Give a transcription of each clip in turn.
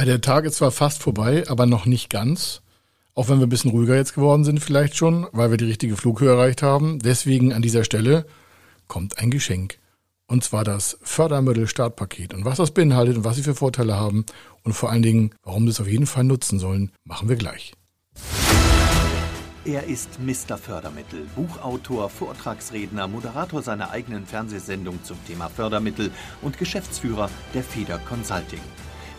Ja, der Tag ist zwar fast vorbei, aber noch nicht ganz. Auch wenn wir ein bisschen ruhiger jetzt geworden sind, vielleicht schon, weil wir die richtige Flughöhe erreicht haben. Deswegen an dieser Stelle kommt ein Geschenk. Und zwar das Fördermittel-Startpaket. Und was das beinhaltet und was sie für Vorteile haben und vor allen Dingen, warum sie es auf jeden Fall nutzen sollen, machen wir gleich. Er ist Mr. Fördermittel, Buchautor, Vortragsredner, Moderator seiner eigenen Fernsehsendung zum Thema Fördermittel und Geschäftsführer der Feder Consulting.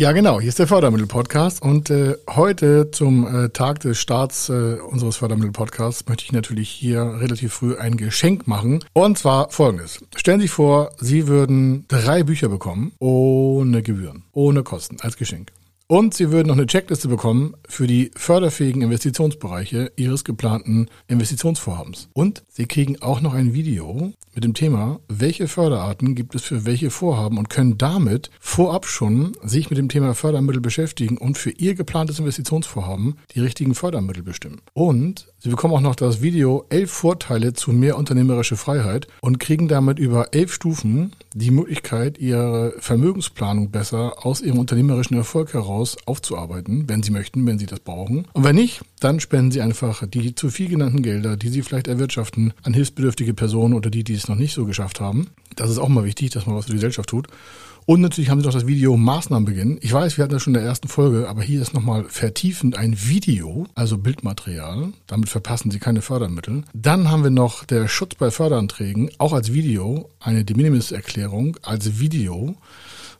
Ja, genau. Hier ist der Fördermittel-Podcast und äh, heute zum äh, Tag des Starts äh, unseres Fördermittel-Podcasts möchte ich natürlich hier relativ früh ein Geschenk machen. Und zwar folgendes. Stellen Sie sich vor, Sie würden drei Bücher bekommen ohne Gebühren, ohne Kosten als Geschenk. Und Sie würden noch eine Checkliste bekommen für die förderfähigen Investitionsbereiche Ihres geplanten Investitionsvorhabens. Und Sie kriegen auch noch ein Video mit dem Thema, welche Förderarten gibt es für welche Vorhaben und können damit vorab schon sich mit dem Thema Fördermittel beschäftigen und für Ihr geplantes Investitionsvorhaben die richtigen Fördermittel bestimmen. Und Sie bekommen auch noch das Video elf Vorteile zu mehr unternehmerische Freiheit und kriegen damit über elf Stufen die Möglichkeit, Ihre Vermögensplanung besser aus Ihrem unternehmerischen Erfolg heraus aufzuarbeiten, wenn Sie möchten, wenn Sie das brauchen. Und wenn nicht, dann spenden Sie einfach die zu viel genannten Gelder, die Sie vielleicht erwirtschaften, an hilfsbedürftige Personen oder die, die es noch nicht so geschafft haben. Das ist auch mal wichtig, dass man was für die Gesellschaft tut. Und natürlich haben sie noch das Video Maßnahmen beginnen. Ich weiß, wir hatten das schon in der ersten Folge, aber hier ist nochmal vertiefend ein Video, also Bildmaterial. Damit verpassen Sie keine Fördermittel. Dann haben wir noch der Schutz bei Förderanträgen, auch als Video, eine De Minimis-Erklärung als Video.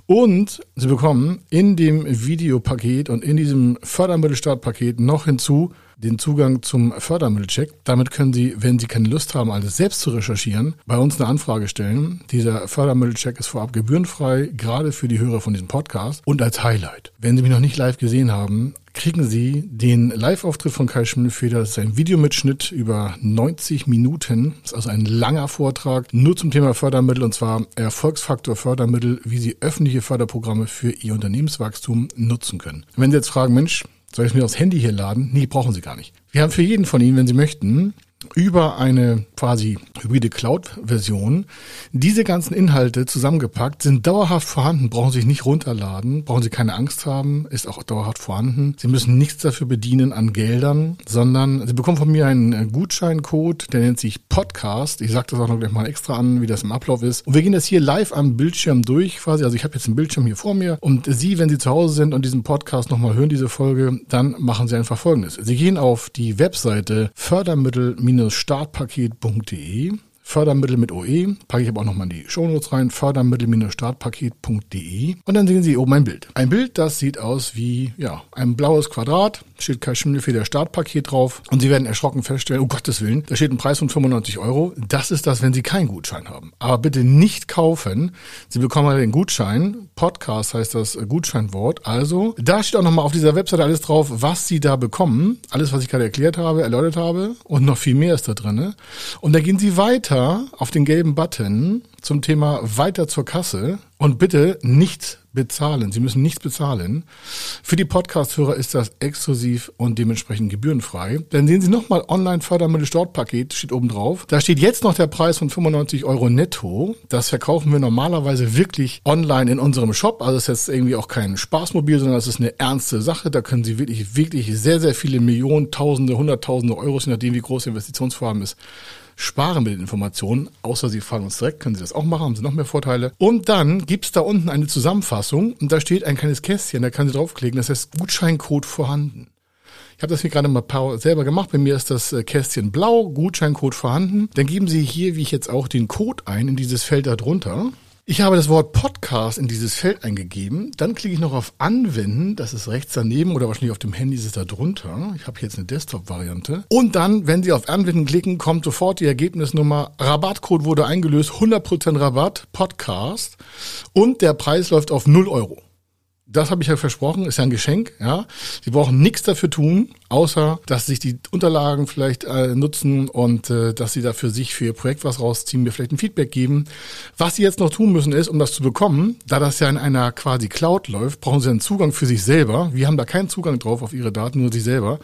Und Sie bekommen in dem Videopaket und in diesem Fördermittelstartpaket noch hinzu den Zugang zum Fördermittelcheck. Damit können Sie, wenn Sie keine Lust haben, alles selbst zu recherchieren, bei uns eine Anfrage stellen. Dieser Fördermittelcheck ist vorab gebührenfrei, gerade für die Hörer von diesem Podcast. Und als Highlight, wenn Sie mich noch nicht live gesehen haben, kriegen Sie den Live-Auftritt von Kai Schimmelfeder. Das ist ein Videomitschnitt über 90 Minuten. Das ist also ein langer Vortrag nur zum Thema Fördermittel und zwar Erfolgsfaktor Fördermittel, wie Sie öffentliche Förderprogramme für Ihr Unternehmenswachstum nutzen können. Wenn Sie jetzt fragen, Mensch, soll ich mir aufs Handy hier laden? Nee, brauchen Sie gar nicht. Wir haben für jeden von Ihnen, wenn Sie möchten, über eine quasi hybride Cloud-Version diese ganzen Inhalte zusammengepackt, sind dauerhaft vorhanden, brauchen sich nicht runterladen, brauchen Sie keine Angst haben, ist auch dauerhaft vorhanden. Sie müssen nichts dafür bedienen an Geldern, sondern Sie bekommen von mir einen Gutscheincode, der nennt sich Podcast. Ich sage das auch noch gleich mal extra an, wie das im Ablauf ist. Und wir gehen das hier live am Bildschirm durch quasi. Also ich habe jetzt einen Bildschirm hier vor mir und Sie, wenn Sie zu Hause sind und diesen Podcast nochmal hören, diese Folge, dann machen Sie einfach Folgendes. Sie gehen auf die Webseite Fördermittel- fördermittel-startpaket.de. Fördermittel mit OE, packe ich aber auch nochmal in die Shownotes rein, fördermittel-startpaket.de und dann sehen Sie oben ein Bild. Ein Bild, das sieht aus wie, ja, ein blaues Quadrat, steht Kai Schimmelfeder Startpaket drauf und Sie werden erschrocken feststellen, oh Gottes Willen, da steht ein Preis von 95 Euro. Das ist das, wenn Sie keinen Gutschein haben. Aber bitte nicht kaufen. Sie bekommen den Gutschein. Podcast heißt das Gutscheinwort. Also, da steht auch nochmal auf dieser Webseite alles drauf, was Sie da bekommen. Alles, was ich gerade erklärt habe, erläutert habe und noch viel mehr ist da drin. Und da gehen Sie weiter auf den gelben Button zum Thema weiter zur Kasse und bitte nichts bezahlen. Sie müssen nichts bezahlen. Für die Podcast-Hörer ist das exklusiv und dementsprechend gebührenfrei. Dann sehen Sie nochmal Online-Fördermittel-Startpaket, steht oben drauf. Da steht jetzt noch der Preis von 95 Euro netto. Das verkaufen wir normalerweise wirklich online in unserem Shop. Also es ist jetzt irgendwie auch kein Spaßmobil, sondern es ist eine ernste Sache. Da können Sie wirklich, wirklich sehr, sehr viele Millionen, Tausende, Hunderttausende Euros, je nachdem wie groß Ihr Investitionsvorhaben ist, sparen mit den Informationen, außer Sie fragen uns direkt, können Sie das auch machen, haben Sie noch mehr Vorteile. Und dann gibt's da unten eine Zusammenfassung und da steht ein kleines Kästchen, da kann Sie draufklicken, das heißt Gutscheincode vorhanden. Ich habe das hier gerade mal selber gemacht. Bei mir ist das äh, Kästchen blau, Gutscheincode vorhanden. Dann geben Sie hier, wie ich jetzt auch, den Code ein in dieses Feld darunter. Ich habe das Wort Podcast in dieses Feld eingegeben. Dann klicke ich noch auf Anwenden. Das ist rechts daneben oder wahrscheinlich auf dem Handy ist es da drunter. Ich habe jetzt eine Desktop-Variante. Und dann, wenn Sie auf Anwenden klicken, kommt sofort die Ergebnisnummer. Rabattcode wurde eingelöst. 100% Rabatt. Podcast. Und der Preis läuft auf 0 Euro das habe ich ja versprochen, ist ja ein Geschenk, ja. Sie brauchen nichts dafür tun, außer dass sich die Unterlagen vielleicht äh, nutzen und äh, dass sie da für sich, für ihr Projekt was rausziehen, mir vielleicht ein Feedback geben. Was sie jetzt noch tun müssen ist, um das zu bekommen, da das ja in einer quasi Cloud läuft, brauchen sie einen Zugang für sich selber. Wir haben da keinen Zugang drauf auf ihre Daten, nur sie selber.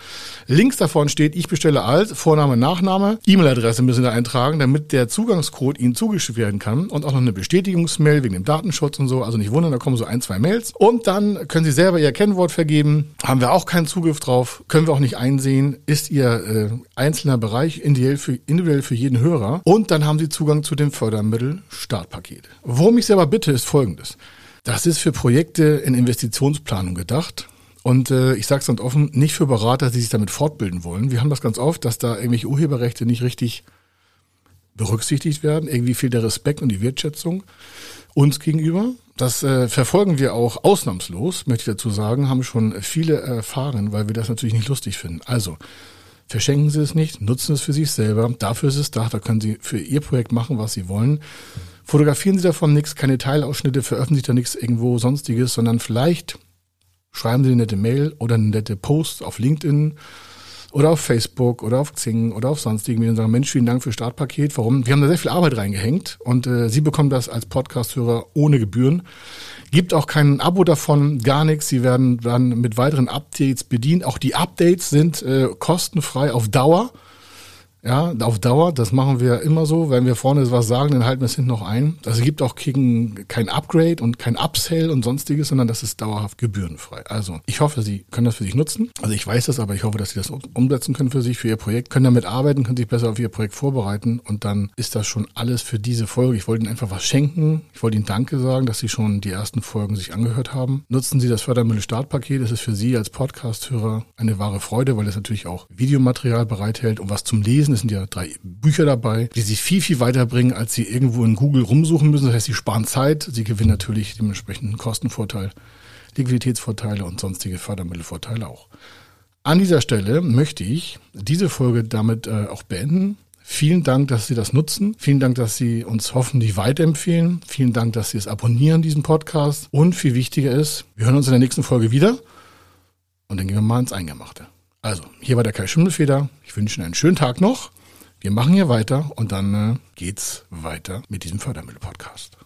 Links davon steht, ich bestelle als, Vorname, Nachname, E-Mail-Adresse müssen sie da eintragen, damit der Zugangscode ihnen zugeschickt werden kann und auch noch eine Bestätigungsmail wegen dem Datenschutz und so. Also nicht wundern, da kommen so ein, zwei Mails. Und dann dann können Sie selber Ihr Kennwort vergeben. Haben wir auch keinen Zugriff drauf, können wir auch nicht einsehen. Ist Ihr äh, einzelner Bereich individuell für, individuell für jeden Hörer. Und dann haben Sie Zugang zu dem Fördermittel Startpaket. Worum ich selber bitte, ist Folgendes. Das ist für Projekte in Investitionsplanung gedacht. Und äh, ich sage es ganz offen, nicht für Berater, die sich damit fortbilden wollen. Wir haben das ganz oft, dass da irgendwelche Urheberrechte nicht richtig berücksichtigt werden. Irgendwie fehlt der Respekt und die Wertschätzung uns gegenüber. Das äh, verfolgen wir auch ausnahmslos, möchte ich dazu sagen, haben schon viele erfahren, weil wir das natürlich nicht lustig finden. Also, verschenken Sie es nicht, nutzen es für sich selber. Dafür ist es da, da können Sie für Ihr Projekt machen, was Sie wollen. Fotografieren Sie davon nichts, keine Teilausschnitte, veröffentlichen da nichts irgendwo sonstiges, sondern vielleicht schreiben Sie eine nette Mail oder eine nette Post auf LinkedIn oder auf Facebook oder auf Xing oder auf sonstigen und sagen, Mensch, vielen Dank für Startpaket. Warum? Wir haben da sehr viel Arbeit reingehängt und äh, Sie bekommen das als Podcast-Hörer ohne Gebühren. Gibt auch kein Abo davon, gar nichts. Sie werden dann mit weiteren Updates bedient. Auch die Updates sind äh, kostenfrei auf Dauer. Ja, auf Dauer, das machen wir immer so. Wenn wir vorne was sagen, dann halten wir es hinten noch ein. Also gibt auch kein Upgrade und kein Upsell und sonstiges, sondern das ist dauerhaft gebührenfrei. Also ich hoffe, Sie können das für sich nutzen. Also ich weiß das, aber ich hoffe, dass Sie das umsetzen können für sich, für Ihr Projekt, können damit arbeiten, können sich besser auf Ihr Projekt vorbereiten und dann ist das schon alles für diese Folge. Ich wollte Ihnen einfach was schenken. Ich wollte Ihnen Danke sagen, dass Sie schon die ersten Folgen sich angehört haben. Nutzen Sie das Fördermittel Startpaket. Es ist für Sie als Podcast-Hörer eine wahre Freude, weil es natürlich auch Videomaterial bereithält und was zum Lesen es sind ja drei Bücher dabei, die sie viel, viel weiterbringen, als sie irgendwo in Google rumsuchen müssen. Das heißt, sie sparen Zeit, sie gewinnen natürlich dementsprechend einen Kostenvorteil, Liquiditätsvorteile und sonstige Fördermittelvorteile auch. An dieser Stelle möchte ich diese Folge damit äh, auch beenden. Vielen Dank, dass Sie das nutzen. Vielen Dank, dass Sie uns hoffentlich weiterempfehlen. Vielen Dank, dass Sie es abonnieren, diesen Podcast. Und viel wichtiger ist, wir hören uns in der nächsten Folge wieder. Und dann gehen wir mal ins Eingemachte. Also, hier war der Kai Schimmelfeder. Ich wünsche Ihnen einen schönen Tag noch. Wir machen hier weiter und dann äh, geht's weiter mit diesem Fördermittel-Podcast.